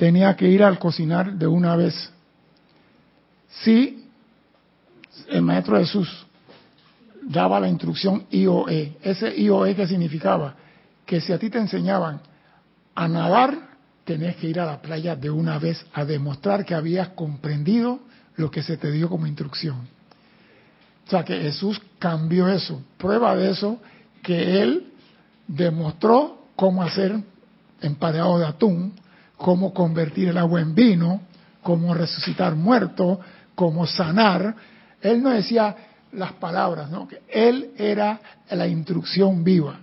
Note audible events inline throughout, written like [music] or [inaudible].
tenía que ir al cocinar de una vez. Sí, el Maestro Jesús daba la instrucción IOE. Ese IOE que significaba que si a ti te enseñaban a nadar, tenés que ir a la playa de una vez a demostrar que habías comprendido lo que se te dio como instrucción. O sea que Jesús cambió eso. Prueba de eso que él demostró cómo hacer empareado de atún, cómo convertir el agua en vino, cómo resucitar muertos, cómo sanar. Él no decía las palabras, ¿no? Que él era la instrucción viva.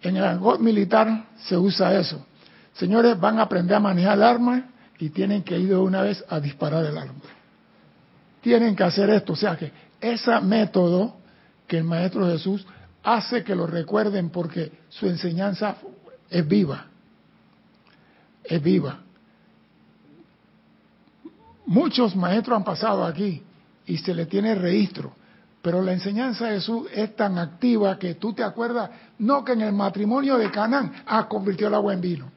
En el argot militar se usa eso. Señores, van a aprender a manejar el arma y tienen que ir de una vez a disparar el arma. Tienen que hacer esto. O sea que ese método que el Maestro Jesús hace que lo recuerden porque su enseñanza es viva. Es viva. Muchos maestros han pasado aquí y se le tiene registro, pero la enseñanza de Jesús es tan activa que tú te acuerdas, no que en el matrimonio de Canaán, ah, convirtió el agua en vino.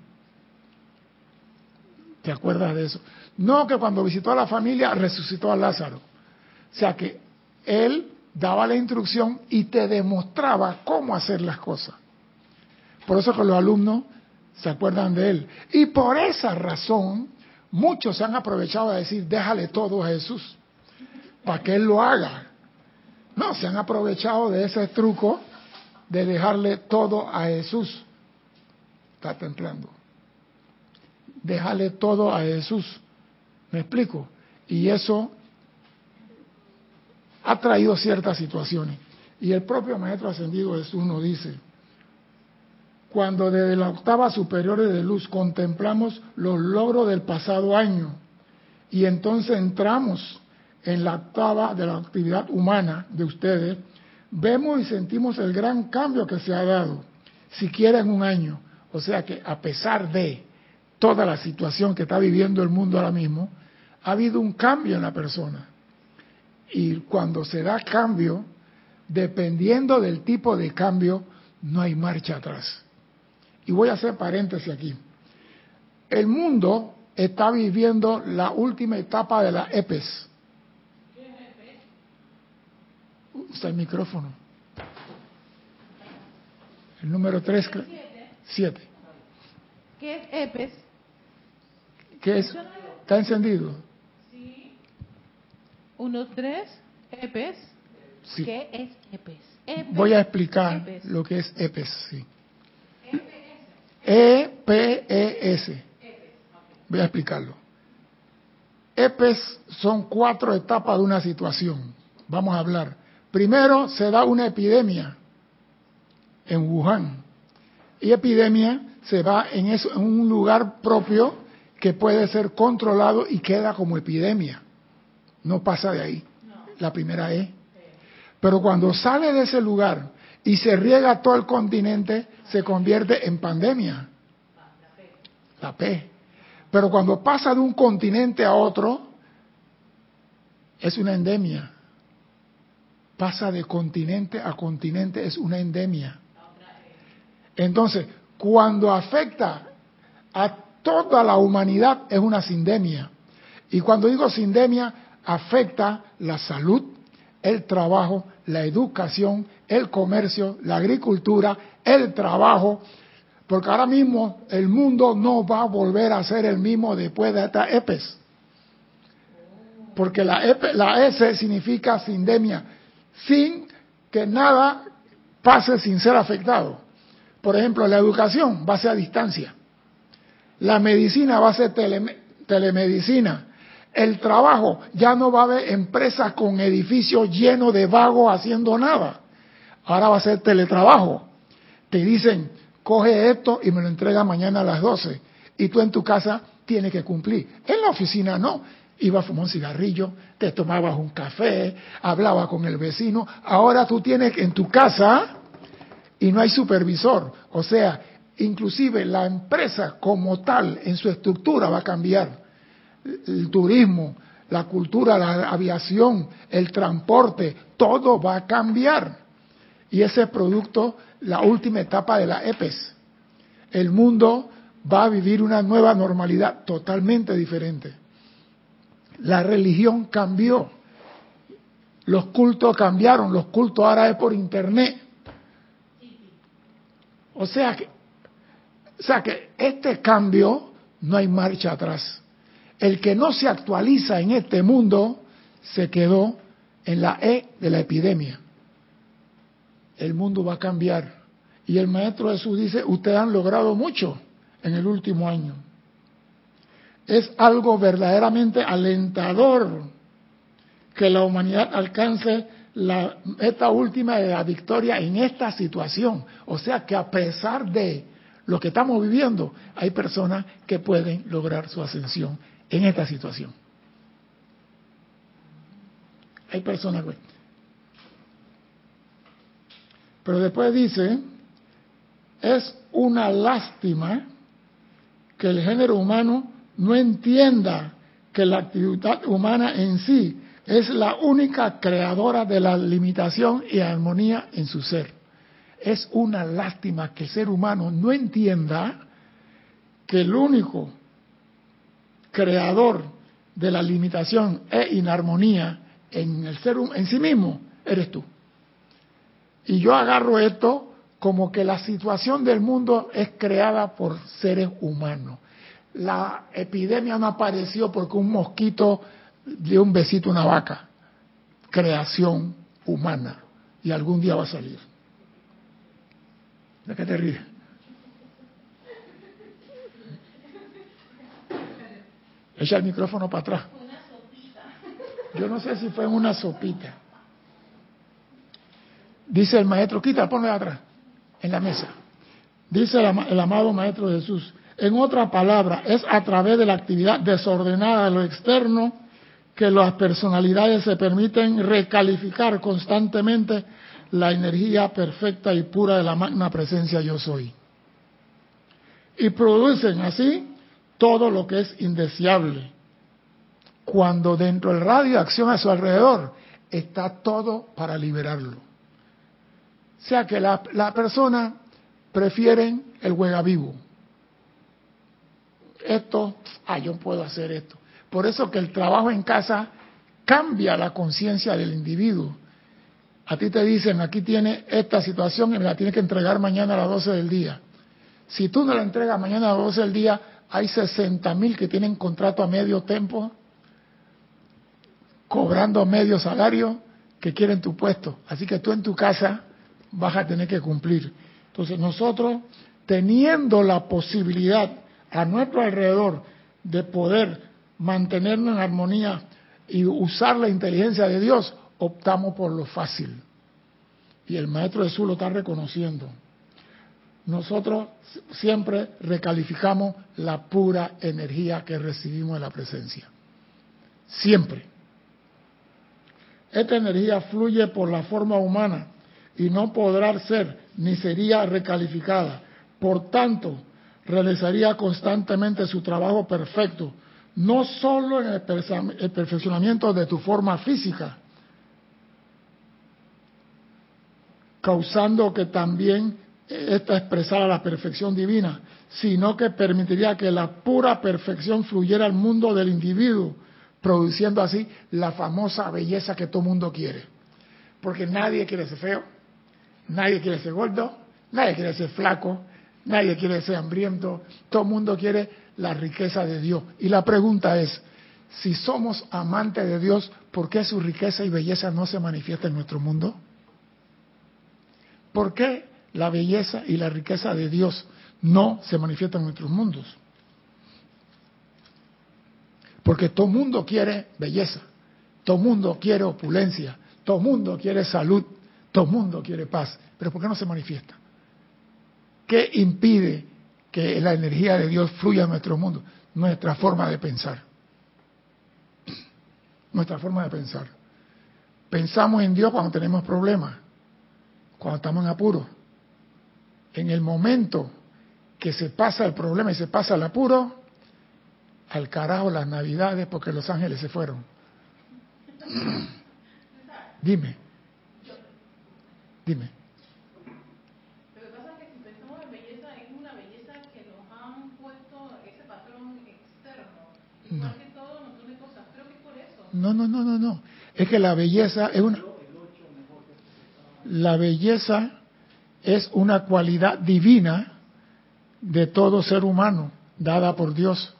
¿Te acuerdas de eso? No que cuando visitó a la familia resucitó a Lázaro. O sea que él daba la instrucción y te demostraba cómo hacer las cosas. Por eso que los alumnos se acuerdan de él. Y por esa razón, muchos se han aprovechado de decir, déjale todo a Jesús, para que él lo haga. No, se han aprovechado de ese truco de dejarle todo a Jesús. Está templando. Déjale todo a Jesús. ¿Me explico? Y eso ha traído ciertas situaciones. Y el propio Maestro Ascendido Jesús nos dice, cuando desde la octava superior de luz contemplamos los logros del pasado año y entonces entramos en la octava de la actividad humana de ustedes, vemos y sentimos el gran cambio que se ha dado, siquiera en un año. O sea que a pesar de toda la situación que está viviendo el mundo ahora mismo, ha habido un cambio en la persona. Y cuando se da cambio, dependiendo del tipo de cambio, no hay marcha atrás. Y voy a hacer paréntesis aquí. El mundo está viviendo la última etapa de la EPES. Está el micrófono. El número 3, 7. ¿Qué es EPES? ¿Qué es? ¿Está encendido? Uno, tres, EPES. Sí. ¿Qué es EPES? EPES. Voy a explicar EPES. lo que es EPES. Sí. E-P-E-S. Voy a explicarlo. EPES son cuatro etapas de una situación. Vamos a hablar. Primero se da una epidemia en Wuhan. Y epidemia se va en, eso, en un lugar propio que puede ser controlado y queda como epidemia. No pasa de ahí. La primera E. Pero cuando sale de ese lugar y se riega todo el continente, se convierte en pandemia. La P. Pero cuando pasa de un continente a otro, es una endemia. Pasa de continente a continente, es una endemia. Entonces, cuando afecta a toda la humanidad, es una sindemia. Y cuando digo sindemia, afecta la salud, el trabajo, la educación, el comercio, la agricultura, el trabajo, porque ahora mismo el mundo no va a volver a ser el mismo después de esta EPES. Porque la, la S significa sindemia, sin que nada pase sin ser afectado. Por ejemplo, la educación va a ser a distancia. La medicina va a ser tele, telemedicina. El trabajo, ya no va a haber empresas con edificios llenos de vagos haciendo nada. Ahora va a ser teletrabajo. Te dicen, coge esto y me lo entrega mañana a las 12. Y tú en tu casa tienes que cumplir. En la oficina no. Iba a fumar un cigarrillo, te tomabas un café, hablaba con el vecino. Ahora tú tienes en tu casa y no hay supervisor. O sea, inclusive la empresa como tal en su estructura va a cambiar el turismo, la cultura, la aviación, el transporte, todo va a cambiar. Y ese es producto, la última etapa de la EPES. El mundo va a vivir una nueva normalidad totalmente diferente. La religión cambió, los cultos cambiaron, los cultos ahora es por internet. O sea que, o sea que este cambio no hay marcha atrás. El que no se actualiza en este mundo se quedó en la E de la epidemia. El mundo va a cambiar. Y el Maestro Jesús dice, ustedes han logrado mucho en el último año. Es algo verdaderamente alentador que la humanidad alcance la, esta última de la victoria en esta situación. O sea que a pesar de lo que estamos viviendo, hay personas que pueden lograr su ascensión en esta situación. Hay personas que... Pero después dice, es una lástima que el género humano no entienda que la actividad humana en sí es la única creadora de la limitación y armonía en su ser. Es una lástima que el ser humano no entienda que el único creador de la limitación e inarmonía en el ser en sí mismo eres tú. Y yo agarro esto como que la situación del mundo es creada por seres humanos. La epidemia no apareció porque un mosquito dio un besito a una vaca. Creación humana. Y algún día va a salir. ¿De qué te ríes? Echa el micrófono para atrás. Yo no sé si fue en una sopita. Dice el maestro, quita, ponle atrás en la mesa. Dice el, amado Maestro Jesús, en otra palabra, es a través de la actividad desordenada de lo externo que las personalidades se permiten recalificar constantemente la energía perfecta y pura de la magna presencia yo soy. Y producen así todo lo que es indeseable. Cuando dentro del radio de acción a su alrededor está todo para liberarlo. O sea que la, la persona prefieren el juega vivo. Esto, ah, yo puedo hacer esto. Por eso que el trabajo en casa cambia la conciencia del individuo. A ti te dicen, aquí tiene esta situación y me la tienes que entregar mañana a las 12 del día. Si tú no la entregas mañana a las 12 del día, hay 60 mil que tienen contrato a medio tiempo, cobrando medio salario, que quieren tu puesto. Así que tú en tu casa vas a tener que cumplir. Entonces nosotros, teniendo la posibilidad a nuestro alrededor de poder mantenernos en armonía y usar la inteligencia de Dios, optamos por lo fácil. Y el Maestro Jesús lo está reconociendo. Nosotros siempre recalificamos la pura energía que recibimos de la presencia. Siempre. Esta energía fluye por la forma humana y no podrá ser ni sería recalificada. Por tanto, realizaría constantemente su trabajo perfecto, no solo en el perfeccionamiento de tu forma física, causando que también esta expresara la perfección divina, sino que permitiría que la pura perfección fluyera al mundo del individuo, produciendo así la famosa belleza que todo mundo quiere. Porque nadie quiere ser feo, Nadie quiere ser gordo, nadie quiere ser flaco, nadie quiere ser hambriento, todo mundo quiere la riqueza de Dios. Y la pregunta es, si somos amantes de Dios, ¿por qué su riqueza y belleza no se manifiesta en nuestro mundo? ¿Por qué la belleza y la riqueza de Dios no se manifiestan en nuestros mundos? Porque todo mundo quiere belleza, todo mundo quiere opulencia, todo mundo quiere salud, todo mundo quiere paz, pero ¿por qué no se manifiesta? ¿Qué impide que la energía de Dios fluya en nuestro mundo? Nuestra forma de pensar. Nuestra forma de pensar. Pensamos en Dios cuando tenemos problemas, cuando estamos en apuro. En el momento que se pasa el problema y se pasa el apuro, al carajo las navidades porque los ángeles se fueron. Dime. Dime. Lo que pasa es que si pensamos en belleza, es una belleza que nos han puesto No. No, no, no, no, no. Es que la belleza es una... La belleza es una cualidad divina de todo ser humano, dada por Dios.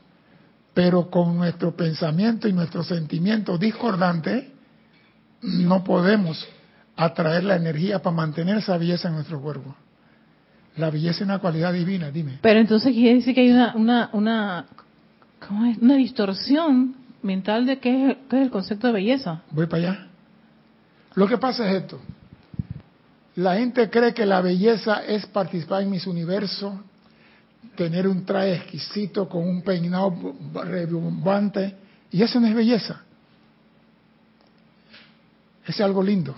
Pero con nuestro pensamiento y nuestro sentimiento discordante, no podemos atraer la energía para mantener esa belleza en nuestro cuerpo. La belleza es una cualidad divina, dime. Pero entonces quiere decir que hay una, una, una, ¿cómo es? una distorsión mental de qué es, qué es el concepto de belleza. Voy para allá. Lo que pasa es esto. La gente cree que la belleza es participar en mis universos, tener un traje exquisito con un peinado rebumbante, y eso no es belleza. Es algo lindo.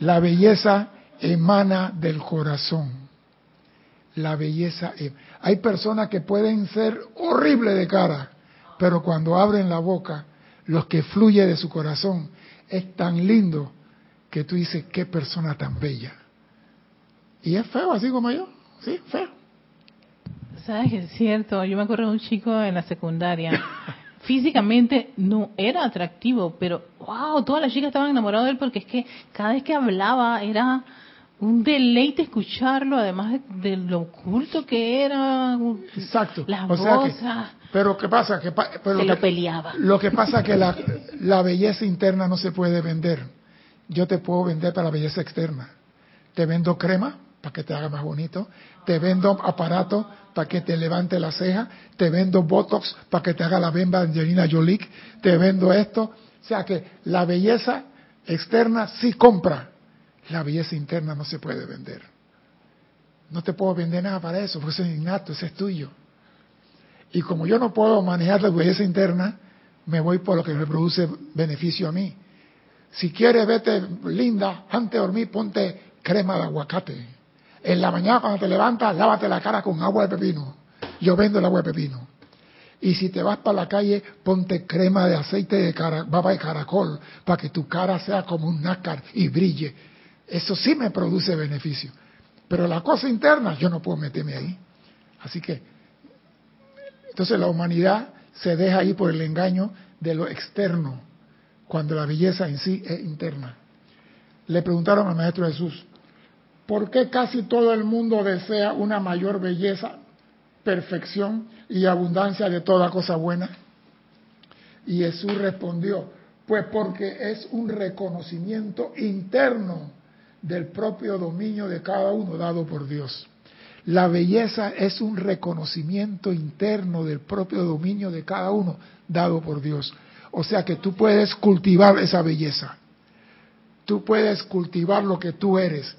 La belleza emana del corazón. La belleza. em- Hay personas que pueden ser horribles de cara, pero cuando abren la boca, lo que fluye de su corazón es tan lindo que tú dices, qué persona tan bella. Y es feo, así como yo. Sí, feo. Sabes que es cierto, yo me acuerdo de un chico en la secundaria. [laughs] Físicamente no era atractivo, pero wow, todas las chicas estaban enamoradas de él porque es que cada vez que hablaba era un deleite escucharlo, además de, de lo oculto que era, Exacto. las o sea que, voces. ah, pero ¿qué pasa? Que, pero Se que- lo peleaba. Lo que pasa que la, la belleza interna no se puede vender. Yo te puedo vender para la belleza externa. Te vendo crema para que te haga más bonito. Te vendo aparato para que te levante la ceja. Te vendo botox para que te haga la bemba Angelina Jolie. Te vendo esto. O sea que la belleza externa sí compra. La belleza interna no se puede vender. No te puedo vender nada para eso, porque es innato, eso es tuyo. Y como yo no puedo manejar la belleza interna, me voy por lo que me produce beneficio a mí. Si quieres vete linda, antes de dormir ponte crema de aguacate. En la mañana cuando te levantas, lávate la cara con agua de pepino. Yo vendo el agua de pepino. Y si te vas para la calle, ponte crema de aceite de baba de caracol, para que tu cara sea como un nácar y brille. Eso sí me produce beneficio. Pero la cosa interna, yo no puedo meterme ahí. Así que entonces la humanidad se deja ahí por el engaño de lo externo, cuando la belleza en sí es interna. Le preguntaron al Maestro Jesús, ¿por qué casi todo el mundo desea una mayor belleza, perfección y abundancia de toda cosa buena? Y Jesús respondió, pues porque es un reconocimiento interno del propio dominio de cada uno dado por Dios. La belleza es un reconocimiento interno del propio dominio de cada uno dado por Dios. O sea que tú puedes cultivar esa belleza. Tú puedes cultivar lo que tú eres.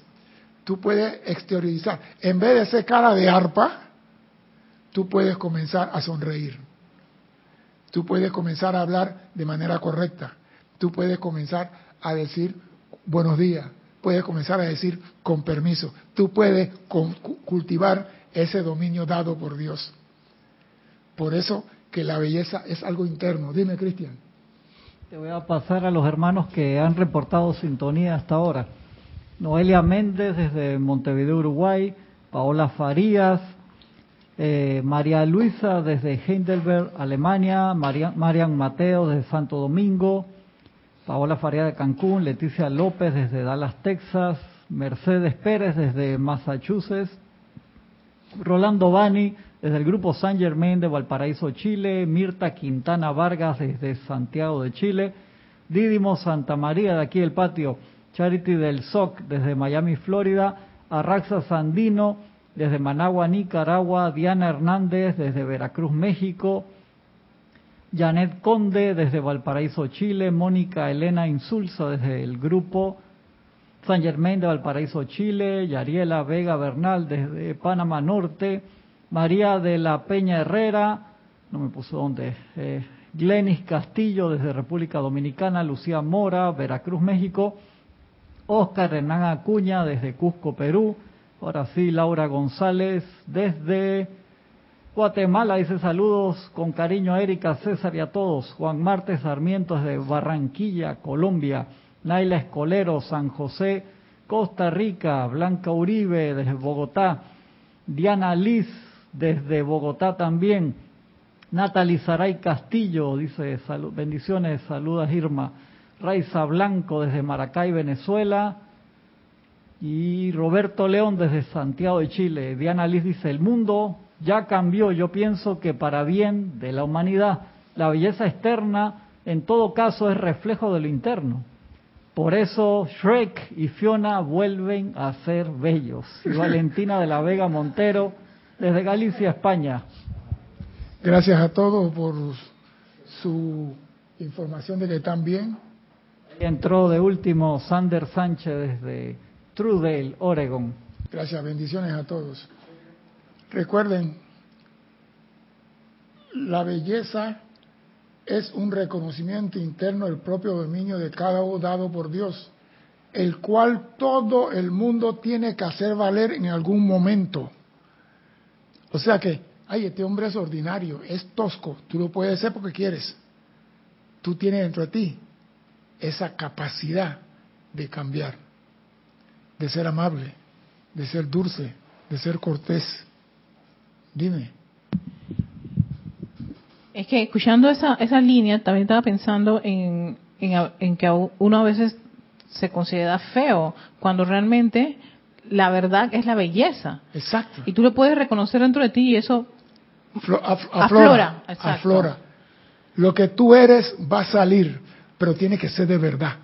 Tú puedes exteriorizar. En vez de ser cara de arpa, tú puedes comenzar a sonreír. Tú puedes comenzar a hablar de manera correcta. Tú puedes comenzar a decir buenos días. Puedes comenzar a decir con permiso. Tú puedes cultivar ese dominio dado por Dios. Por eso que la belleza es algo interno. Dime, Cristian. Te voy a pasar a los hermanos que han reportado sintonía hasta ahora. Noelia Méndez desde Montevideo, Uruguay. Paola Farías. eh, María Luisa desde Heidelberg, Alemania. Marian Mateo desde Santo Domingo. Paola Farías de Cancún. Leticia López desde Dallas, Texas. Mercedes Pérez desde Massachusetts. Rolando Bani desde el grupo San Germain de Valparaíso, Chile, Mirta Quintana Vargas desde Santiago de Chile, Didimo Santa María de aquí del patio, Charity del SOC desde Miami, Florida, Arraxa Sandino desde Managua, Nicaragua, Diana Hernández desde Veracruz, México, Janet Conde desde Valparaíso, Chile, Mónica Elena Insulza desde el grupo San Germain de Valparaíso, Chile, Yariela Vega Bernal desde Panamá Norte, María de la Peña Herrera, no me puso dónde, eh, Glenis Castillo desde República Dominicana, Lucía Mora, Veracruz, México, Oscar Hernán Acuña desde Cusco, Perú, ahora sí, Laura González desde Guatemala, dice saludos con cariño a Erika, César y a todos, Juan Martes Sarmiento desde Barranquilla, Colombia, Naila Escolero, San José, Costa Rica, Blanca Uribe desde Bogotá, Diana Liz desde Bogotá también, Natalie Saray Castillo dice, bendiciones, saludas Irma. Raiza Blanco desde Maracay, Venezuela. Y Roberto León desde Santiago de Chile. Diana Liz dice, el mundo ya cambió, yo pienso que para bien de la humanidad, la belleza externa en todo caso es reflejo de lo interno. Por eso Shrek y Fiona vuelven a ser bellos. Y [laughs] Valentina de la Vega Montero desde Galicia, España. Gracias a todos por su información de que están bien. Entró de último Sander Sánchez desde Trudale, Oregon. Gracias, bendiciones a todos. Recuerden, la belleza es un reconocimiento interno del propio dominio de cada uno dado por Dios, el cual todo el mundo tiene que hacer valer en algún momento. O sea que ay, este hombre es ordinario, es tosco, tú lo puedes ser porque quieres. Tú tienes dentro de ti esa capacidad de cambiar, de ser amable, de ser dulce, de ser cortés. Dime. Es que escuchando esa, esa línea, también estaba pensando en, en que uno a veces se considera feo, cuando realmente la verdad es la belleza. Exacto. Y tú lo puedes reconocer dentro de ti y eso aflora, aflora, Lo que tú eres va a salir, pero tiene que ser de verdad.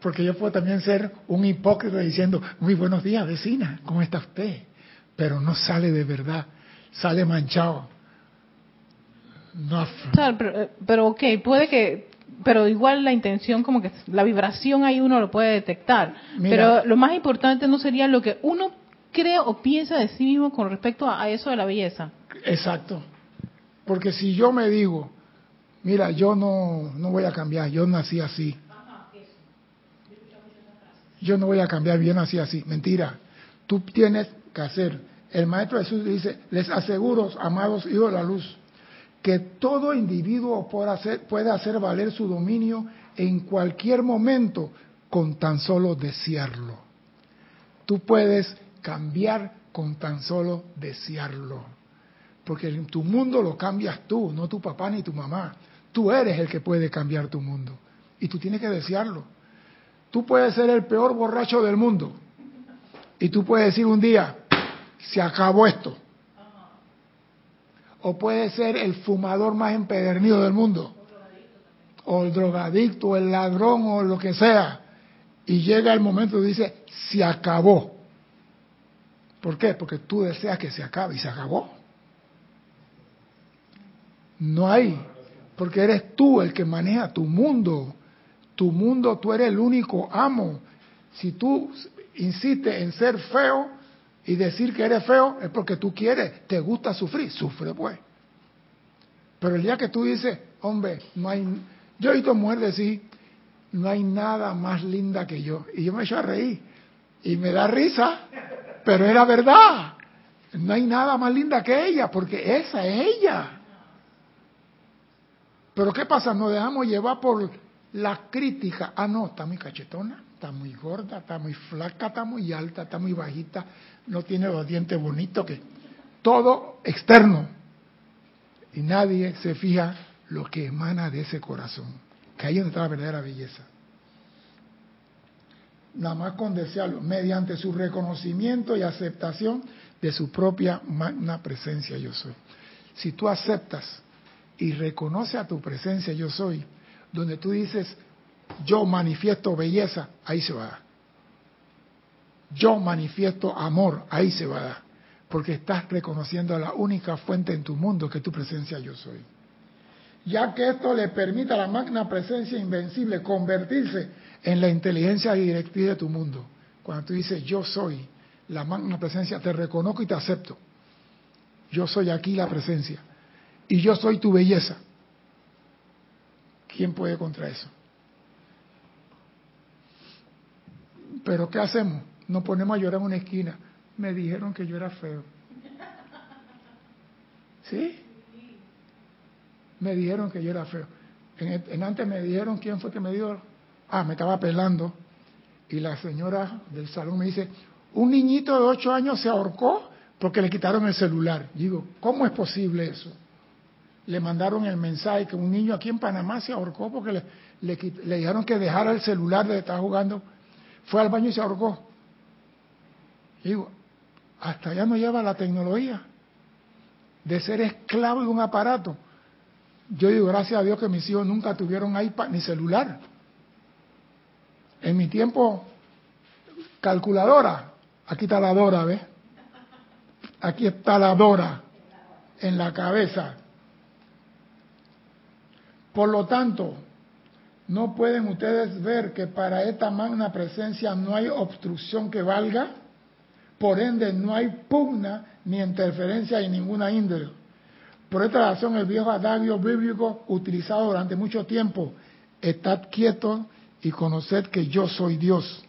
Porque yo puedo también ser un hipócrita diciendo, muy buenos días, vecina, ¿cómo está usted? Pero no sale de verdad, sale manchado. No pero, eh, pero ok, puede que, pero igual la intención, como que la vibración ahí uno lo puede detectar. pero lo más importante no sería lo que uno cree o piensa de sí mismo con respecto a eso de la belleza. Exacto. Porque si yo me digo, mira, yo no, no voy a cambiar, yo nací así. Yo no voy a cambiar, yo nací así. Mentira. Tú tienes que hacer. El Maestro Jesús dice, les aseguro, amados hijos de la luz, que todo individuo puede hacer, puede hacer valer su dominio en cualquier momento con tan solo desearlo. Tú puedes cambiar con tan solo desearlo. Porque tu mundo lo cambias tú, no tu papá ni tu mamá. Tú eres el que puede cambiar tu mundo. Y tú tienes que desearlo. Tú puedes ser el peor borracho del mundo. Y tú puedes decir un día, se acabó esto. O puedes ser el fumador más empedernido del mundo. O el drogadicto, o el ladrón, o lo que sea. Y llega el momento y dice, se acabó. ¿Por qué? Porque tú deseas que se acabe y se acabó. No hay, porque eres tú el que maneja tu mundo. Tu mundo, tú eres el único amo. Si tú insistes en ser feo y decir que eres feo, es porque tú quieres, te gusta sufrir, sufre pues. Pero el día que tú dices, hombre, no hay, yo he visto mujer decir, no hay nada más linda que yo. Y yo me echo a reír. Y me da risa, pero era verdad. No hay nada más linda que ella, porque esa es ella. Pero ¿qué pasa? Nos dejamos llevar por la crítica. Ah, no, está muy cachetona, está muy gorda, está muy flaca, está muy alta, está muy bajita, no tiene los dientes bonitos, que todo externo. Y nadie se fija lo que emana de ese corazón, que ahí está la verdadera belleza. Nada más con desearlo, mediante su reconocimiento y aceptación de su propia magna presencia yo soy. Si tú aceptas y reconoce a tu presencia yo soy, donde tú dices, yo manifiesto belleza, ahí se va a dar. Yo manifiesto amor, ahí se va a dar. Porque estás reconociendo la única fuente en tu mundo que tu presencia yo soy. Ya que esto le permite a la magna presencia invencible convertirse en la inteligencia directiva de tu mundo. Cuando tú dices yo soy la magna presencia, te reconozco y te acepto. Yo soy aquí la presencia y yo soy tu belleza. ¿Quién puede contra eso? Pero ¿qué hacemos? Nos ponemos a llorar en una esquina. Me dijeron que yo era feo. ¿Sí? Me dijeron que yo era feo. En, antes me dijeron quién fue que me dio. Ah, me estaba pelando. Y la señora del salón me dice, un niñito de ocho años se ahorcó porque le quitaron el celular. Digo, ¿cómo es posible eso? le mandaron el mensaje que un niño aquí en Panamá se ahorcó porque le, le, le dijeron que dejara el celular de estar jugando. Fue al baño y se ahorcó. Digo, hasta allá no lleva la tecnología de ser esclavo de un aparato. Yo digo, gracias a Dios que mis hijos nunca tuvieron iPad ni celular. En mi tiempo, calculadora. Aquí está la Dora, ¿ves? Aquí está la Dora en la cabeza. Por lo tanto, no pueden ustedes ver que para esta magna presencia no hay obstrucción que valga, por ende no hay pugna ni interferencia en ninguna índole. Por esta razón el viejo adagio bíblico utilizado durante mucho tiempo, estad quietos y conoced que yo soy Dios.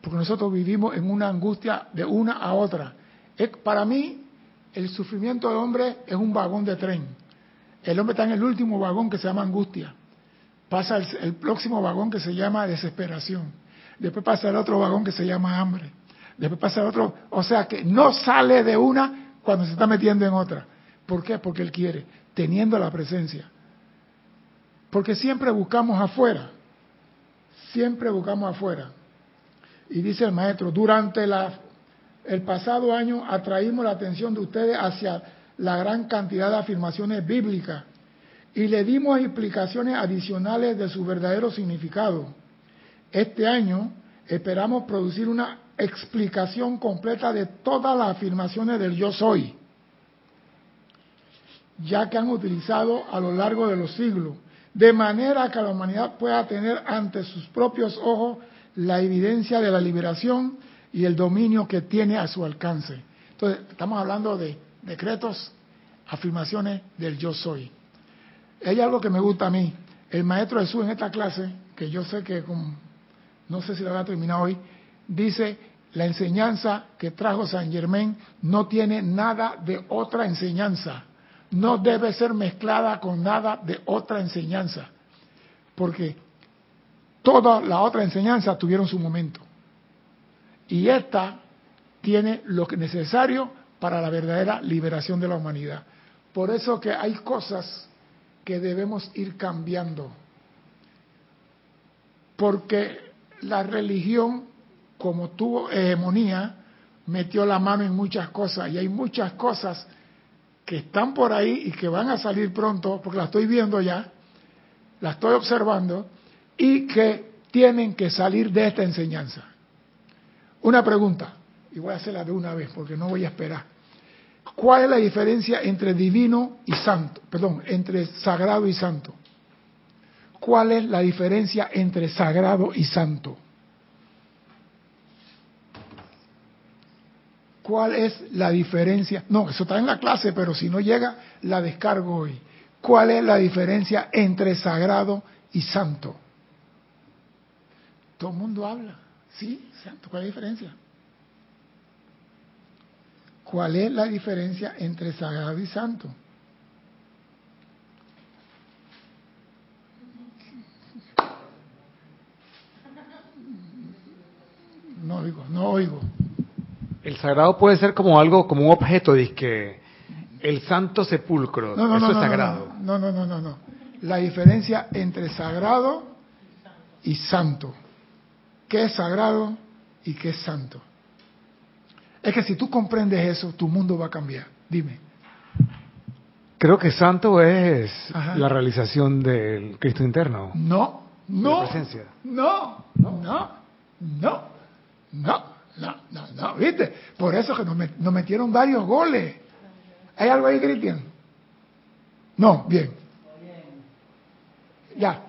Porque nosotros vivimos en una angustia de una a otra. para mí, el sufrimiento del hombre es un vagón de tren. El hombre está en el último vagón que se llama angustia. Pasa el, próximo vagón que se llama desesperación. Después pasa el otro vagón que se llama hambre. Después pasa el otro. O sea que no sale de una cuando se está metiendo en otra. ¿Por qué? Porque Él quiere, teniendo la presencia. Porque siempre buscamos afuera. Siempre buscamos afuera. Y dice el maestro, durante la, el pasado año atraímos la atención de ustedes hacia la gran cantidad de afirmaciones bíblicas y le dimos explicaciones adicionales de su verdadero significado. Este año esperamos producir una explicación completa de todas las afirmaciones del yo soy ya que han utilizado a lo largo de los siglos, de manera que la humanidad pueda tener ante sus propios ojos la evidencia de la liberación y el dominio que tiene a su alcance. Entonces, estamos hablando de decretos, afirmaciones del yo soy. Hay algo que me gusta a mí. El maestro Jesús en esta clase, que yo sé que no sé si lo voy a terminar hoy, dice, la enseñanza que trajo San Germán no tiene nada de otra enseñanza no debe ser mezclada con nada de otra enseñanza, porque toda la otra enseñanza tuvieron su momento. Y esta tiene lo necesario para la verdadera liberación de la humanidad. Por eso que hay cosas que debemos ir cambiando. Porque la religión, como tuvo hegemonía, metió la mano en muchas cosas y hay muchas cosas que están por ahí y que van a salir pronto, porque la estoy viendo ya, la estoy observando, y que tienen que salir de esta enseñanza. Una pregunta, y voy a hacerla de una vez porque no voy a esperar. ¿Cuál es la diferencia entre divino y santo? Perdón, entre sagrado y santo. ¿Cuál es la diferencia entre sagrado y santo? ¿Cuál es la diferencia? No, eso está en la clase, pero si no llega, la descargo hoy. ¿Cuál es la diferencia entre sagrado y santo? Todo el mundo habla. ¿Sí? Santo. ¿Cuál es la diferencia? ¿Cuál es la diferencia entre sagrado y santo? No oigo, no oigo. El sagrado puede ser como algo, como un objeto, que el santo sepulcro, no, no, eso no, es sagrado. No, no, no, no, no. La diferencia entre sagrado y santo. ¿Qué es sagrado y qué es santo? Es que si tú comprendes eso, tu mundo va a cambiar. Dime. Creo que santo es la realización del Cristo interno. No, no, no, no, no, no. No, no, no, ¿viste? Por eso que nos, metieron varios goles. ¿Hay algo ahí, Cristian? No, bien. Ya.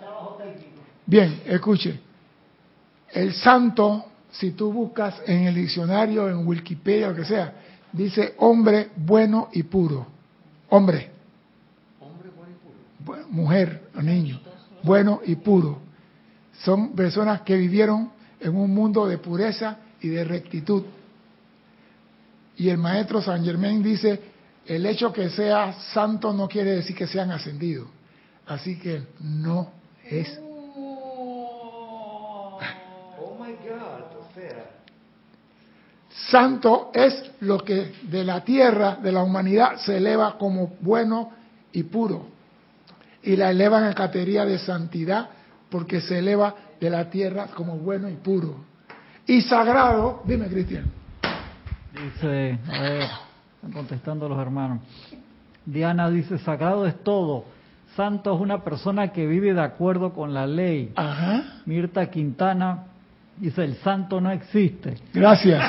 Bien, escuche. El santo, si tú buscas en el diccionario, en Wikipedia, lo que sea, dice hombre bueno y puro. Hombre. Hombre bueno y puro. Mujer niño. Bueno y puro. Son personas que vivieron en un mundo de pureza y de rectitud. Y el maestro San Germain dice, el hecho que sea santo no quiere decir que sean ascendidos. Así que no es. Santo es lo que de la tierra, de la humanidad, se eleva como bueno y puro. Y la elevan a categoría de santidad porque se eleva de la tierra como bueno y puro. Y sagrado, dime Cristian. Dice, a ver, están contestando los hermanos. Diana dice, sagrado es todo. Santo es una persona que vive de acuerdo con la ley. Ajá. Mirta Quintana dice, el santo no existe. Gracias.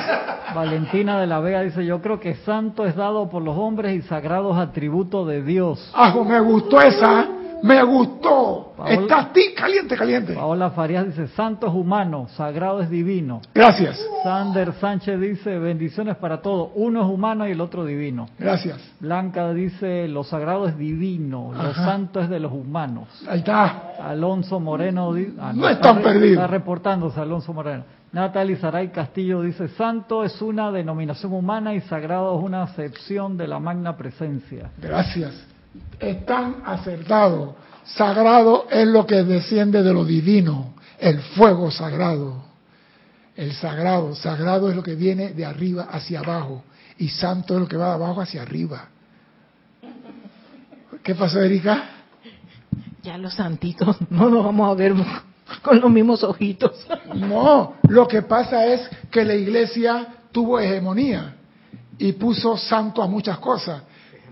Valentina de la Vega dice, yo creo que santo es dado por los hombres y sagrados atributos de Dios. Ajo, me gustó esa. Me gustó. Paola- Está así, caliente, caliente. Paola Farías dice, santo es humano, sagrado es divino. Gracias. Sander Sánchez dice, bendiciones para todos. Uno es humano y el otro divino. Gracias. Blanca dice, lo sagrado es divino, lo santo es de los humanos. Ahí está. Alonso Moreno dice, No están perdidos. Está reportándose Alonso Moreno. Natalie Saray Castillo dice, santo es una denominación humana y sagrado es una acepción de la magna presencia. Gracias. Están acertados. Sagrado es lo que desciende de lo divino, el fuego sagrado. El sagrado, sagrado es lo que viene de arriba hacia abajo y santo es lo que va de abajo hacia arriba. ¿Qué pasó, Erika? Ya los santitos no los vamos a ver con los mismos ojitos. No, lo que pasa es que la iglesia tuvo hegemonía y puso santo a muchas cosas.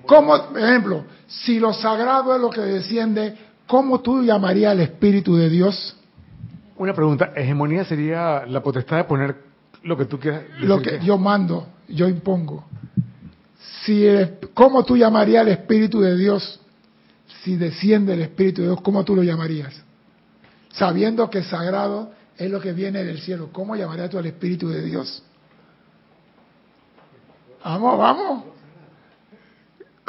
¿Cómo, por ejemplo, si lo sagrado es lo que desciende, ¿cómo tú llamarías al Espíritu de Dios? Una pregunta, hegemonía sería la potestad de poner lo que tú quieras. Lo que yo mando, yo impongo. Si el- ¿Cómo tú llamarías al Espíritu de Dios? Si desciende el Espíritu de Dios, ¿cómo tú lo llamarías? Sabiendo que sagrado es lo que viene del cielo, ¿cómo llamarías tú al Espíritu de Dios? Vamos, vamos.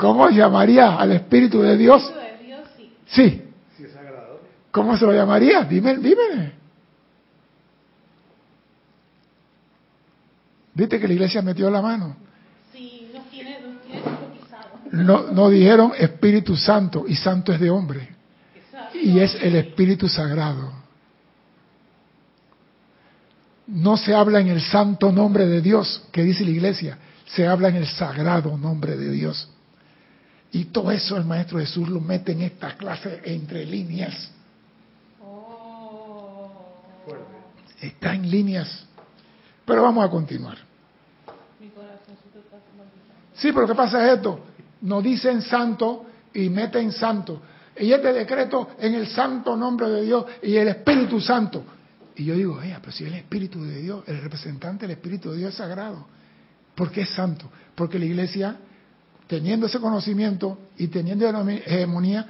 ¿Cómo llamarías al Espíritu de Dios? Sí. ¿Cómo se lo llamaría? Dime, dime. ¿Viste que la iglesia metió la mano? Sí, nos tiene, nos tiene hipnotizados. No, no dijeron Espíritu Santo y Santo es de hombre. Y es el Espíritu Sagrado. No se habla en el santo nombre de Dios, que dice la iglesia, se habla en el sagrado nombre de Dios. Y todo eso el Maestro Jesús lo mete en esta clase entre líneas. Está en líneas. Pero vamos a continuar. Sí, pero ¿qué pasa es esto? Nos dicen santo y meten santo. Y este decreto en el santo nombre de Dios y el Espíritu Santo. Y yo digo, pero si el Espíritu de Dios, el representante del Espíritu de Dios es sagrado. ¿Por qué es santo? Porque la iglesia, teniendo ese conocimiento y teniendo hegemonía,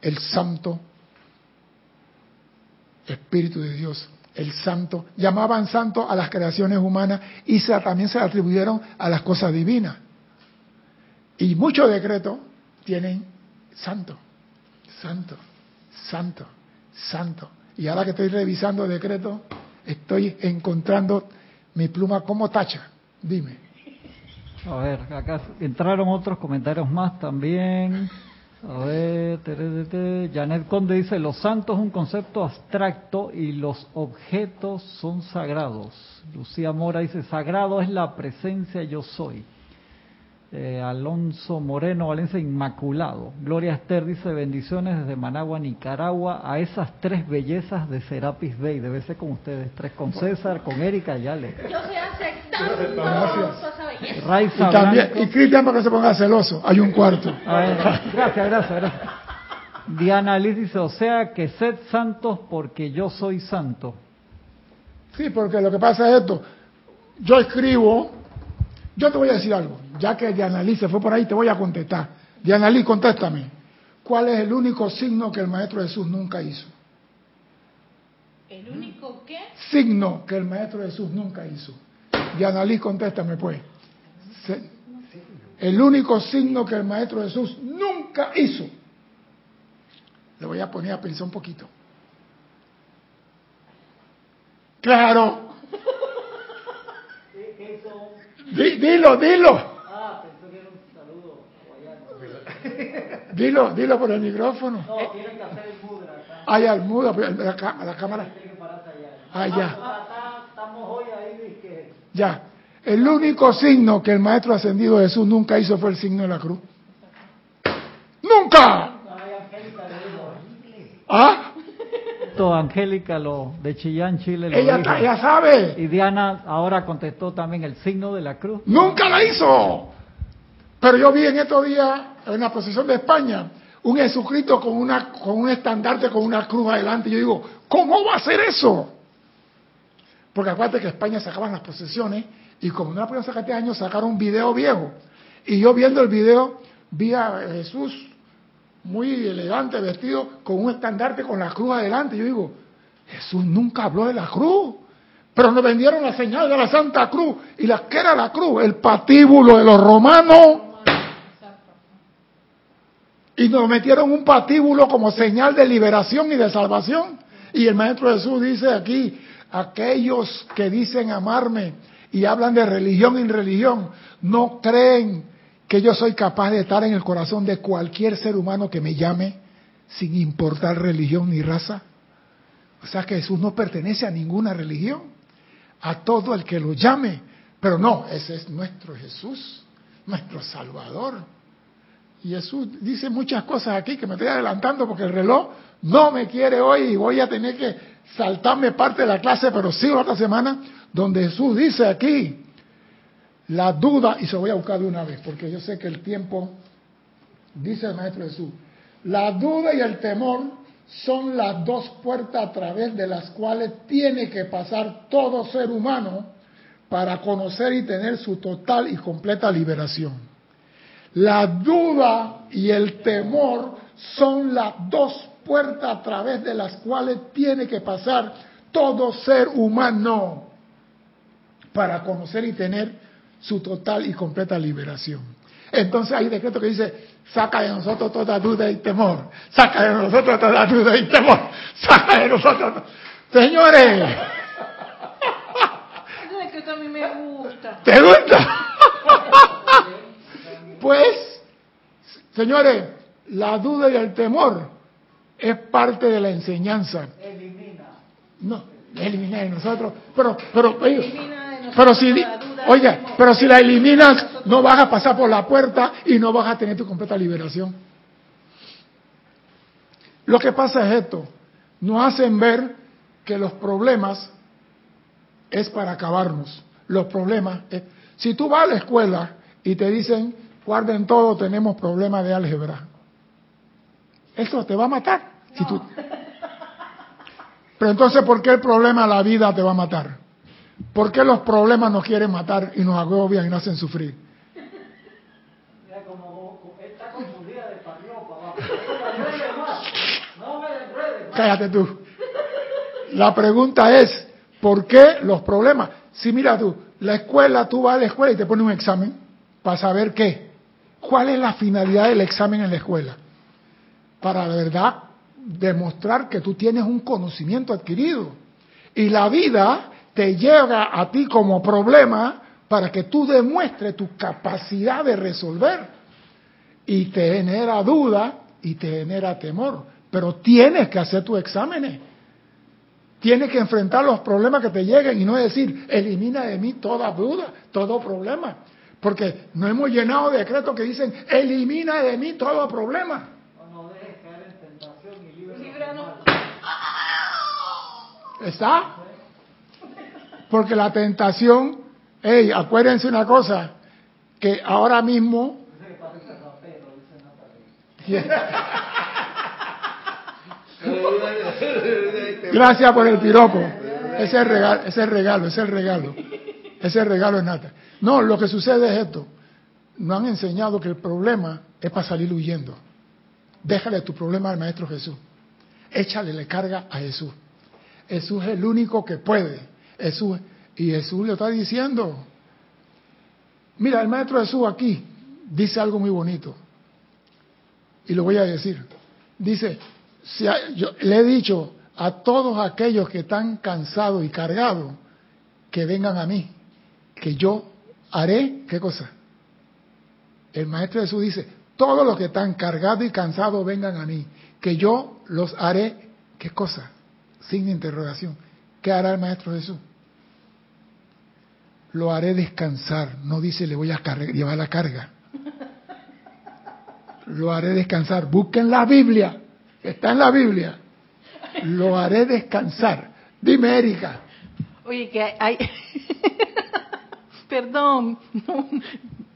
el santo Espíritu de Dios, el santo, llamaban santo a las creaciones humanas y también se atribuyeron a las cosas divinas. Y muchos decretos tienen santo, santo, santo, santo. Y ahora que estoy revisando decretos, estoy encontrando mi pluma como tacha. Dime. A ver, acá entraron otros comentarios más también. A ver. Janet Conde dice, los santos es un concepto abstracto y los objetos son sagrados. Lucía Mora dice, sagrado es la presencia yo soy. Eh, Alonso Moreno, Valencia Inmaculado. Gloria Esther dice, bendiciones desde Managua, Nicaragua, a esas tres bellezas de Serapis Bay. Debe ser con ustedes tres, con César, con Erika y Ale. Yo estoy aceptando Gracias. toda esa belleza. Raiza Y también, Blanco. y Cristian para que se ponga celoso, hay un cuarto. Ver, gracias, gracias, gracias. Diana Liz dice, o sea que sed santos porque yo soy santo. Sí, porque lo que pasa es esto. Yo escribo, yo te voy a decir algo, ya que Diana Liz se fue por ahí, te voy a contestar. Diana Liz, contéstame. ¿Cuál es el único signo que el Maestro Jesús nunca hizo? ¿El único que? Signo que el Maestro Jesús nunca hizo. Diana Liz, contéstame pues. Se- El único signo que el Maestro Jesús nunca hizo. Le voy a poner a pensar un poquito. Claro. [laughs] Di- dilo, dilo. Dilo, dilo por el micrófono. Ay, al mudo, pero a la, ca- a la cámara. Ah, ya. Ya. El único signo que el Maestro Ascendido Jesús nunca hizo fue el signo de la cruz. Nunca. ¿Ah? Esto, Angélica lo de Chillán, Chile, lo Ella, dijo. ella sabe. Y Diana ahora contestó también el signo de la cruz. Nunca la hizo. Pero yo vi en estos días, en la procesión de España, un Jesucristo con, una, con un estandarte, con una cruz adelante. Yo digo, ¿cómo va a ser eso? Porque acuérdate que España sacaban las procesiones y como no la podían sacar este año, sacaron un video viejo. Y yo viendo el video, vi a Jesús muy elegante, vestido, con un estandarte con la cruz adelante. Yo digo, Jesús nunca habló de la cruz. Pero nos vendieron la señal de la Santa Cruz. ¿Y la qué era la cruz? El patíbulo de los romanos. Y nos metieron un patíbulo como señal de liberación y de salvación. Y el Maestro Jesús dice aquí, aquellos que dicen amarme y hablan de religión y religión, no creen que yo soy capaz de estar en el corazón de cualquier ser humano que me llame sin importar religión ni raza. O sea que Jesús no pertenece a ninguna religión, a todo el que lo llame. Pero no, ese es nuestro Jesús, nuestro Salvador. Y Jesús dice muchas cosas aquí que me estoy adelantando porque el reloj no me quiere hoy y voy a tener que saltarme parte de la clase, pero sí otra semana, donde Jesús dice aquí, la duda, y se voy a buscar de una vez, porque yo sé que el tiempo, dice el Maestro Jesús, la duda y el temor son las dos puertas a través de las cuales tiene que pasar todo ser humano para conocer y tener su total y completa liberación. La duda y el temor son las dos puertas a través de las cuales tiene que pasar todo ser humano para conocer y tener su total y completa liberación. Entonces hay decreto que dice, saca de nosotros toda duda y temor, saca de nosotros toda duda y temor, [laughs] saca de nosotros... Señores, [laughs] Ese decreto a mí me gusta. ¿te gusta? [laughs] Pues, señores, la duda y el temor es parte de la enseñanza. Elimina. No, elimina de nosotros. Pero, pero, oye, Elimina de nosotros pero si, temor. pero si la eliminas, no vas a pasar por la puerta y no vas a tener tu completa liberación. Lo que pasa es esto, nos hacen ver que los problemas es para acabarnos. Los problemas, es- si tú vas a la escuela y te dicen, guarden todo, tenemos problemas de álgebra, eso te va a matar. Si tú... Pero entonces, ¿por qué el problema de la vida te va a matar? ¿Por qué los problemas nos quieren matar y nos agobian y nos hacen sufrir? Mira como está confundida de abajo. No me enredes. Cállate tú. La pregunta es, ¿por qué los problemas? Si mira tú, la escuela, tú vas a la escuela y te pones un examen para saber qué. ¿Cuál es la finalidad del examen en la escuela? Para de verdad demostrar que tú tienes un conocimiento adquirido. Y la vida te llega a ti como problema para que tú demuestres tu capacidad de resolver. Y te genera duda y te genera temor. Pero tienes que hacer tus exámenes. Tienes que enfrentar los problemas que te lleguen y no decir, elimina de mí toda duda, todo problema. Porque no hemos llenado decretos que dicen, elimina de mí todo problema. No, no dejes caer en tentación y libre. Líbranos. ¿Está? Porque la tentación, hey, acuérdense una cosa, que ahora mismo... [laughs] Gracias por el piropo. Ese es el regalo, ese es el regalo, ese es el regalo. Ese es el regalo de Nata. No, lo que sucede es esto. Nos han enseñado que el problema es para salir huyendo. Déjale tu problema al Maestro Jesús. Échale la carga a Jesús. Jesús es el único que puede. Jesús, y Jesús le está diciendo. Mira, el Maestro Jesús aquí dice algo muy bonito. Y lo voy a decir. Dice, si yo le he dicho a todos aquellos que están cansados y cargados, que vengan a mí, que yo haré, ¿qué cosa? El Maestro Jesús dice, todos los que están cargados y cansados vengan a mí, que yo los haré, ¿qué cosa? Sin interrogación. ¿Qué hará el Maestro Jesús? Lo haré descansar, no dice le voy a llevar la carga. Lo haré descansar. Busquen la Biblia. Está en la Biblia. Lo haré descansar. Dime, Erika. Oye, que hay... [laughs] Perdón,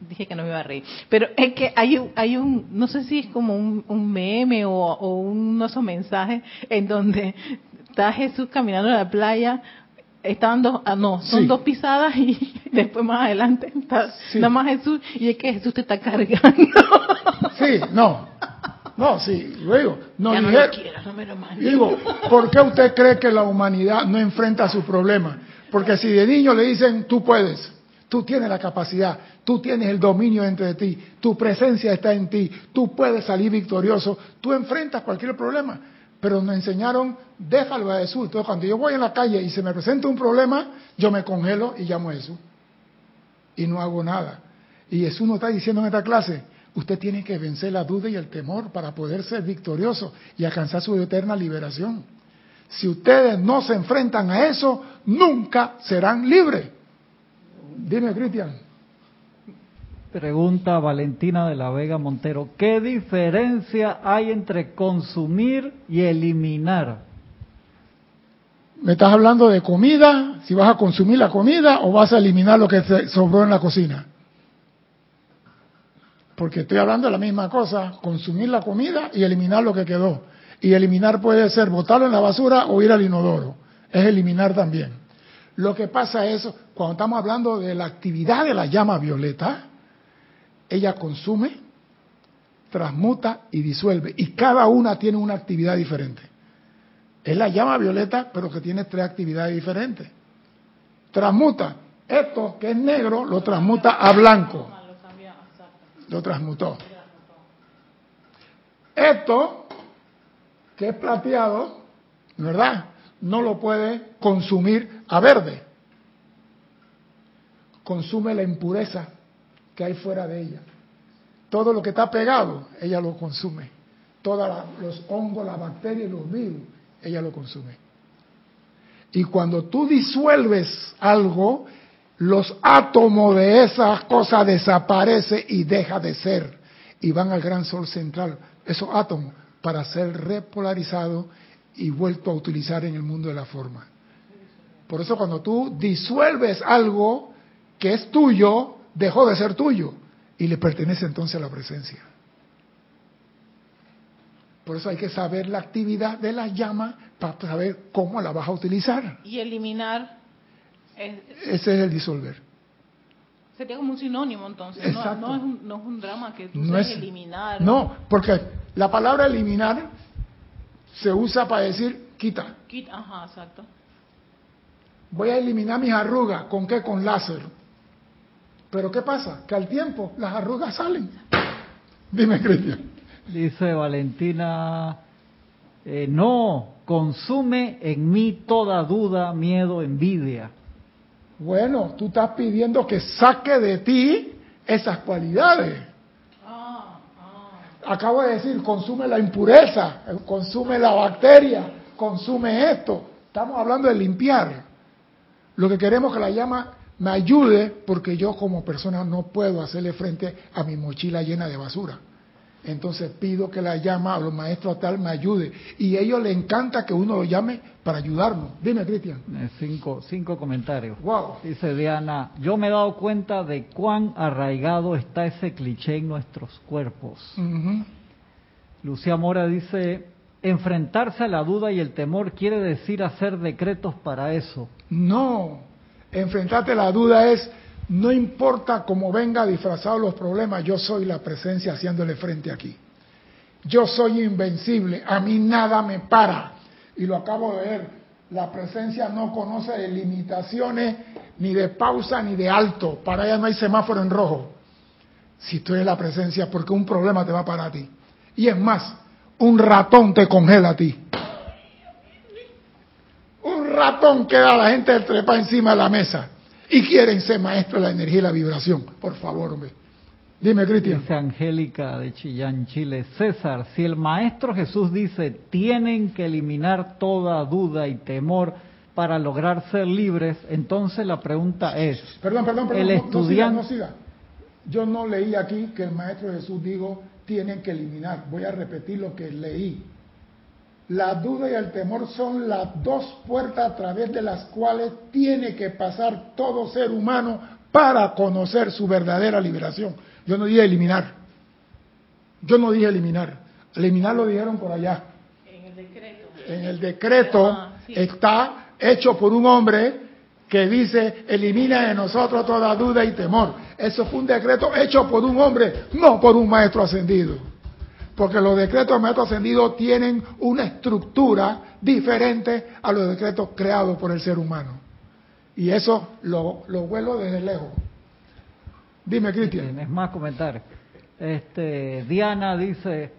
dije que no me iba a reír, pero es que hay un, hay un no sé si es como un, un meme o, o unos mensajes en donde está Jesús caminando en la playa, estaban dos, ah, no, son Sí. dos pisadas y [laughs] después más adelante está Sí. nada más Jesús y es que Jesús te está cargando. [laughs] Sí, no. No, sí, luego. No no lo quiero, no me lo. Digo, ¿por qué usted cree que la humanidad no enfrenta sus problemas? Porque si de niño le dicen, tú puedes, tú tienes la capacidad, tú tienes el dominio dentro de ti, tu presencia está en ti, tú puedes salir victorioso, tú enfrentas cualquier problema. Pero nos enseñaron, déjalo a Jesús. Entonces, cuando yo voy en la calle y se me presenta un problema, yo me congelo y llamo a Jesús. Y no hago nada. Y Jesús nos está diciendo en esta clase, usted tiene que vencer la duda y el temor para poder ser victorioso y alcanzar su eterna liberación. Si ustedes no se enfrentan a eso, nunca serán libres. Dime, Cristian. Pregunta Valentina de la Vega Montero, ¿qué diferencia hay entre consumir y eliminar? ¿Me estás hablando de comida? Si vas a consumir la comida o vas a eliminar lo que sobró en la cocina. Porque estoy hablando de la misma cosa, consumir la comida y eliminar lo que quedó. Y eliminar puede ser botarlo en la basura o ir al inodoro. Es eliminar también. Lo que pasa es, cuando estamos hablando de la actividad de la llama violeta, ella consume, transmuta y disuelve. Y cada una tiene una actividad diferente. Es la llama violeta, pero que tiene tres actividades diferentes. Transmuta. Esto que es negro lo transmuta a blanco. Lo transmutó. Esto que es plateado, ¿verdad? No lo puede consumir a verde. Consume la impureza hay fuera de ella. Todo lo que está pegado, ella lo consume. Todos los hongos, las bacterias los virus, ella lo consume. Y cuando tú disuelves algo, los átomos de esas cosas desaparecen y deja de ser. Y van al gran sol central, esos átomos, para ser repolarizados y vuelto a utilizar en el mundo de la forma. Por eso cuando tú disuelves algo que es tuyo, dejó de ser tuyo y le pertenece entonces a la presencia. Por eso hay que saber la actividad de la llama para saber cómo la vas a utilizar. Y eliminar es- Ese es el disolver. sería como un sinónimo entonces. No, Exacto. no es un, no es un drama que tú No es- eliminar. No, porque la palabra eliminar se usa para decir quita. Quit- Ajá, exacto. Voy a eliminar mis arrugas. ¿Con qué? Con láser. Pero ¿qué pasa? Que al tiempo las arrugas salen. Dime, Cristian. Dice Valentina, eh, no, consume en mí toda duda, miedo, envidia. Bueno, tú estás pidiendo que saque de ti esas cualidades. Acabo de decir, consume la impureza, eh, consume la bacteria, consume esto. Estamos hablando de limpiar. Lo que queremos que la llama me ayude porque yo como persona no puedo hacerle frente a mi mochila llena de basura. Entonces pido que la llama a los maestros tal me ayude. Y a ellos les encanta que uno lo llame para ayudarnos. Dime, Cristian. Eh, cinco, cinco comentarios. Wow. Dice Diana, yo me he dado cuenta de cuán arraigado está ese cliché en nuestros cuerpos. Lucía Mora dice, enfrentarse a la duda y el temor quiere decir hacer decretos para eso. No, enfrentarte la duda es, no importa cómo venga disfrazado los problemas, yo soy la presencia haciéndole frente aquí. Yo soy invencible, a mí nada me para. Y lo acabo de ver, la presencia no conoce de limitaciones, ni de pausa, ni de alto. Para ella no hay semáforo en rojo. Si tú eres la presencia, porque un problema te va a parar a ti. Y es más, un ratón te congela a ti. Ratón que da la gente de trepa encima de la mesa y quieren ser maestros de la energía y la vibración. Por favor, hombre. Dime, Cristian. Dice Angélica de Chillán, Chile. César, si el Maestro Jesús dice, tienen que eliminar toda duda y temor para lograr ser libres, entonces la pregunta es, Perdón, perdón, perdón. El no- no siga, estudiante- no siga. Yo no leí aquí que el Maestro Jesús dijo tienen que eliminar. Voy a repetir lo que leí. La duda y el temor son las dos puertas a través de las cuales tiene que pasar todo ser humano para conocer su verdadera liberación. Yo no dije eliminar. Yo no dije eliminar. Eliminar lo dijeron por allá. En el decreto. En el decreto Ah, sí. está hecho por un hombre que dice, elimina de nosotros toda duda y temor. Eso fue un decreto hecho por un hombre, no por un maestro ascendido. Porque los decretos del maestro ascendido tienen una estructura diferente a los decretos creados por el ser humano. Y eso lo, lo vuelo desde lejos. Dime, Cristian. Tienes más comentarios. Este, Diana dice,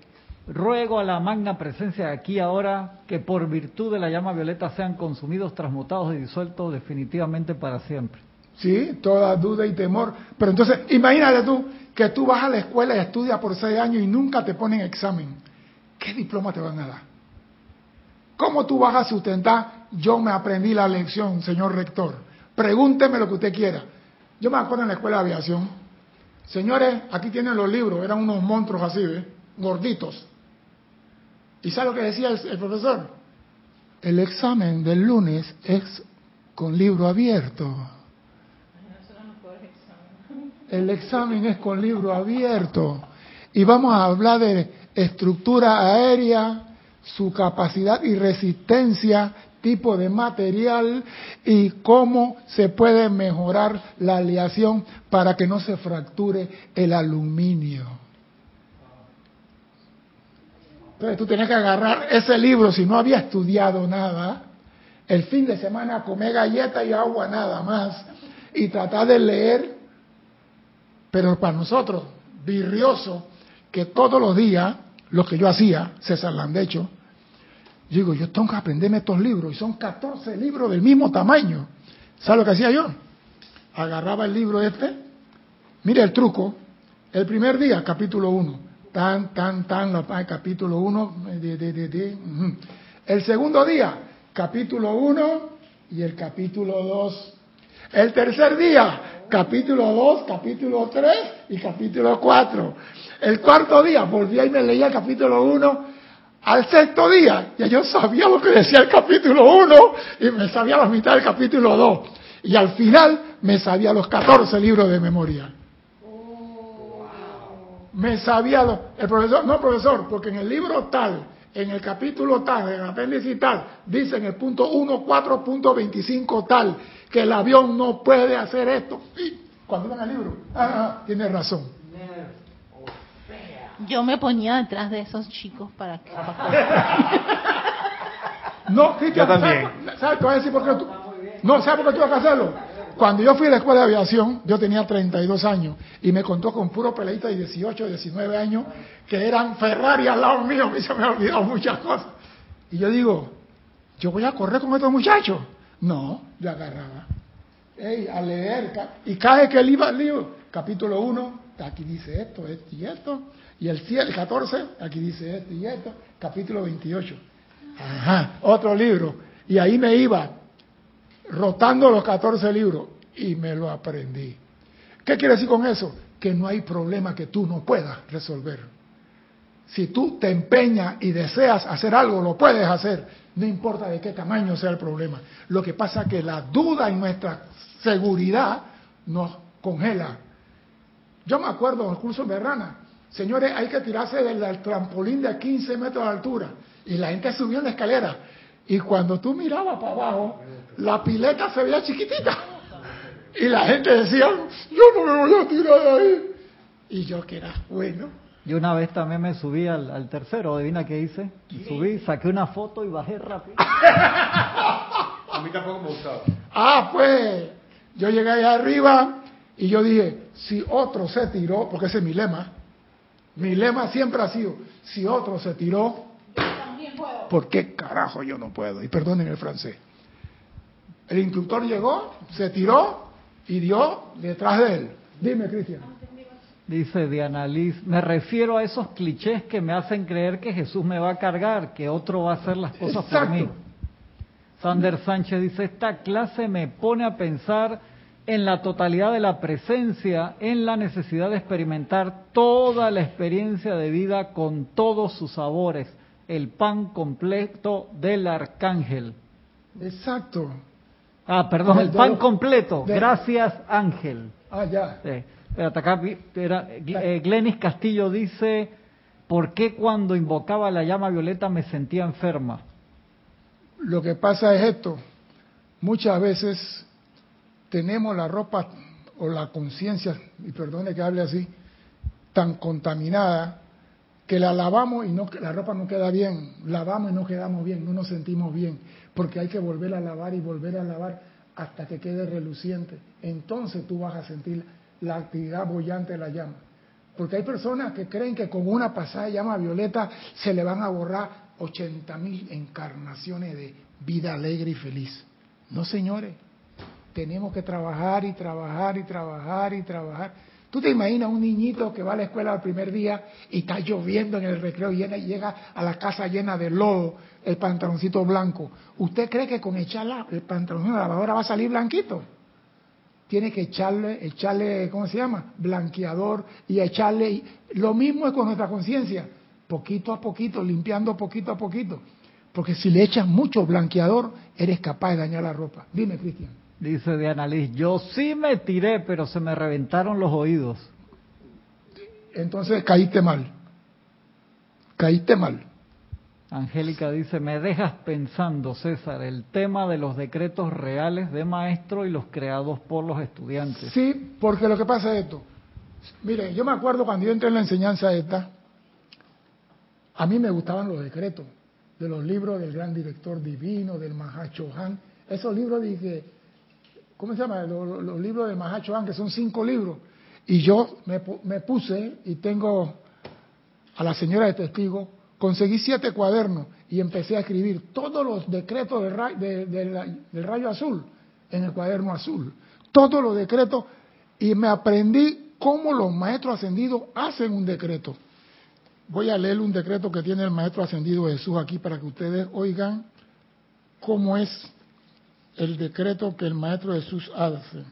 ruego a la magna presencia de aquí ahora que por virtud de la llama violeta sean consumidos, transmutados y disueltos definitivamente para siempre. Sí, toda duda y temor. Pero entonces, imagínate tú que tú vas a la escuela y estudias por seis años y nunca te ponen examen. ¿Qué diploma te van a dar? ¿Cómo tú vas a sustentar? Yo me aprendí la lección, señor rector. Pregúnteme lo que usted quiera. Yo me acuerdo en la escuela de aviación. Señores, aquí tienen los libros, eran unos monstruos así. Gorditos. ¿Y sabe lo que decía el profesor? El examen del lunes es con libro abierto. El examen es con libro abierto. Y vamos a hablar de estructura aérea, su capacidad y resistencia, tipo de material y cómo se puede mejorar la aleación para que no se fracture el aluminio. Entonces tú tenías que agarrar ese libro si no había estudiado nada, el fin de semana comer galleta y agua nada más y tratar de leer pero para nosotros, virrioso, que todos los días, lo que yo hacía, César Landecho, digo, yo tengo que aprenderme estos libros, y son 14 libros del mismo tamaño. ¿Sabes lo que hacía yo? Agarraba el libro este, mire el truco, el primer día, capítulo 1, tan, tan, tan, capítulo 1, de, de, de, el segundo día, capítulo 1 y el capítulo 2. El tercer día, capítulo 2, capítulo 3 y capítulo 4. El cuarto día, volvía y me leía el capítulo 1. Al sexto día, ya yo sabía lo que decía el capítulo 1 y me sabía la mitad del capítulo 2. Y al final me sabía los 14 libros de memoria. Me sabía los, el profesor, no profesor, porque en el libro tal, en el capítulo tal, en el apéndice tal, dice en el punto 1, 4.25 tal, que el avión no puede hacer esto. Y cuando ven el libro, ah, ah, tiene razón. Yo me ponía detrás de esos chicos para que... [laughs] No, Cristian, Yo también. ¿sabes? ¿sabes? Te voy a decir por qué tú. No, ¿sabes por qué tuve que hacerlo? Cuando yo fui a la escuela de aviación, yo tenía 32 años y me contó con puro peladito de 18, 19 años que eran Ferrari al lado mío, [laughs] a se me han olvidado muchas cosas. Y yo digo, ¿yo voy a correr con estos muchachos? No, yo agarraba. Ey, a leer, y vez que él iba al libro, capítulo 1, aquí dice esto, esto y esto, y el 7, el 14, aquí dice esto y esto, capítulo 28. Ajá, otro libro. Y ahí me iba rotando los 14 libros y me lo aprendí. ¿Qué quiere decir con eso? Que no hay problema que tú no puedas resolver. Si tú te empeñas y deseas hacer algo, lo puedes hacer. No importa de qué tamaño sea el problema. Lo que pasa es que la duda en nuestra seguridad nos congela. Yo me acuerdo del curso en Berrana. Señores, hay que tirarse del, del trampolín de 15 metros de altura. Y la gente subió en la escalera. Y cuando tú mirabas para abajo, la pileta se veía chiquitita. Y la gente decía, yo no me voy a tirar de ahí. Y yo que era bueno. Yo una vez también me subí al, al tercero, adivina qué hice. Subí, saqué una foto y bajé rápido. A mí tampoco me gustaba. Ah, pues yo llegué allá arriba y yo dije, si otro se tiró, porque ese es mi lema, mi lema siempre ha sido, si otro se tiró, ¿por qué carajo yo no puedo? Y perdonen el francés. El instructor llegó, se tiró y dio detrás de él. Dime, Cristian. Dice Diana Liz, me refiero a esos clichés que me hacen creer que Jesús me va a cargar, que otro va a hacer las cosas por mí. Sander Sánchez dice, esta clase me pone a pensar en la totalidad de la presencia, en la necesidad de experimentar toda la experiencia de vida con todos sus sabores, el pan completo del arcángel. Exacto. Ah, perdón, el pan completo. de- Gracias, Ángel. Ah, ya. Sí. Espérate, acá era, eh, Glenis Castillo dice, ¿por qué cuando invocaba la llama violeta me sentía enferma? Lo que pasa es esto. Muchas veces tenemos la ropa o la conciencia, y perdone que hable así, tan contaminada que la lavamos y no, la ropa no queda bien, lavamos y no quedamos bien, no nos sentimos bien, porque hay que volver a lavar y volver a lavar hasta que quede reluciente. Entonces tú vas a sentir la actividad bollante de la llama. Porque hay personas que creen que con una pasada llama violeta se le van a borrar 80 mil encarnaciones de vida alegre y feliz. No, señores, tenemos que trabajar y trabajar y trabajar y trabajar. ¿Tú te imaginas un niñito que va a la escuela el primer día y está lloviendo en el recreo y llega- a la casa llena de lodo, el pantaloncito blanco? ¿Usted cree que con echar la- el pantaloncito a la lavadora va a salir blanquito? Tiene que echarle, echarle, ¿cómo se llama? Blanqueador y echarle. y- Lo mismo es con nuestra conciencia, poquito a poquito, limpiando poquito a poquito. Porque si le echas mucho blanqueador, eres capaz de dañar la ropa. Dime, Cristian. Dice Diana Liz, yo sí me tiré, pero se me reventaron los oídos. Entonces caíste mal. Caíste mal. Angélica dice, me dejas pensando, César, el tema de los decretos reales de maestro y los creados por los estudiantes. Sí, porque lo que pasa es esto. Mire, yo me acuerdo cuando yo entré en la enseñanza esta, a mí me gustaban los decretos de los libros del gran director divino, del Mahacho Han. Esos libros dije, ¿cómo se llama? Los, libros del Mahacho que son cinco libros. Y yo me, me puse y tengo a la señora de testigo, conseguí siete cuadernos y empecé a escribir todos los decretos del, ra- de- de del rayo azul en el cuaderno azul. Todos los decretos y me aprendí cómo los maestros ascendidos hacen un decreto. Voy a leer un decreto que tiene el maestro ascendido Jesús aquí para que ustedes oigan cómo es el decreto que el maestro Jesús hace.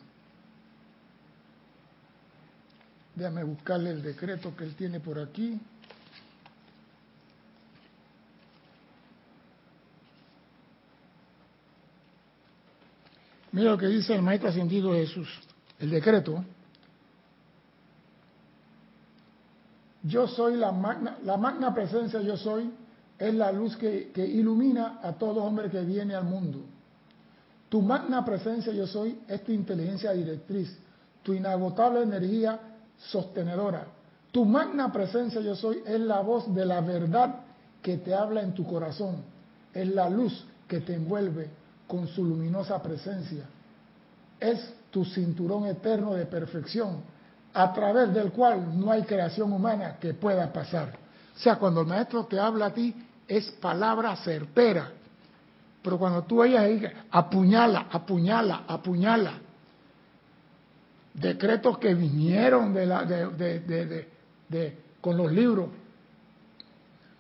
Déjame buscarle el decreto que él tiene por aquí. Mira lo que dice el maestro ascendido Jesús, el decreto. Yo soy la magna, la magna presencia, yo soy, es la luz que, que ilumina a todo hombre que viene al mundo. Tu magna presencia, yo soy, es tu inteligencia directriz, tu inagotable energía sostenedora. Tu magna presencia, yo soy, es la voz de la verdad que te habla en tu corazón, es la luz que te envuelve con su luminosa presencia. Es tu cinturón eterno de perfección, a través del cual no hay creación humana que pueda pasar. O sea, cuando el maestro te habla a ti, es palabra certera. Pero cuando tú vayas ahí, apuñala, apuñala, apuñala. Decretos que vinieron de con los libros.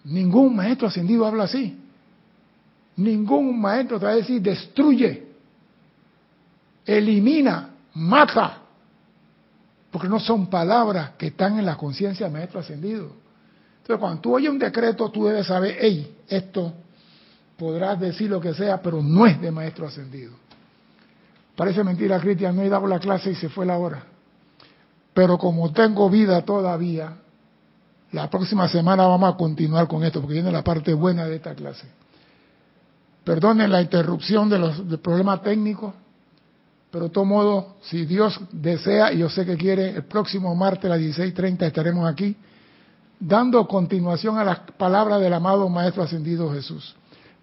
Ningún maestro ascendido habla así. Ningún maestro te va a decir destruye, elimina, mata. Porque no son palabras que están en la conciencia del maestro ascendido. Entonces, cuando tú oyes un decreto, tú debes saber, hey, esto podrás decir lo que sea, pero no es de maestro ascendido. Parece mentira, Cristian, no he dado la clase y se fue la hora. Pero como tengo vida todavía, la próxima semana vamos a continuar con esto, porque viene la parte buena de esta clase. Perdonen la interrupción de los del problema técnico, pero de todo modo, si Dios desea, y yo sé que quiere, el próximo martes a las 16.30 estaremos aquí, dando continuación a las palabras del amado Maestro Ascendido Jesús.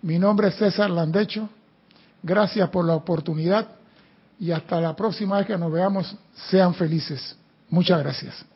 Mi nombre es César Landecho, gracias por la oportunidad y hasta la próxima vez que nos veamos, sean felices. Muchas gracias.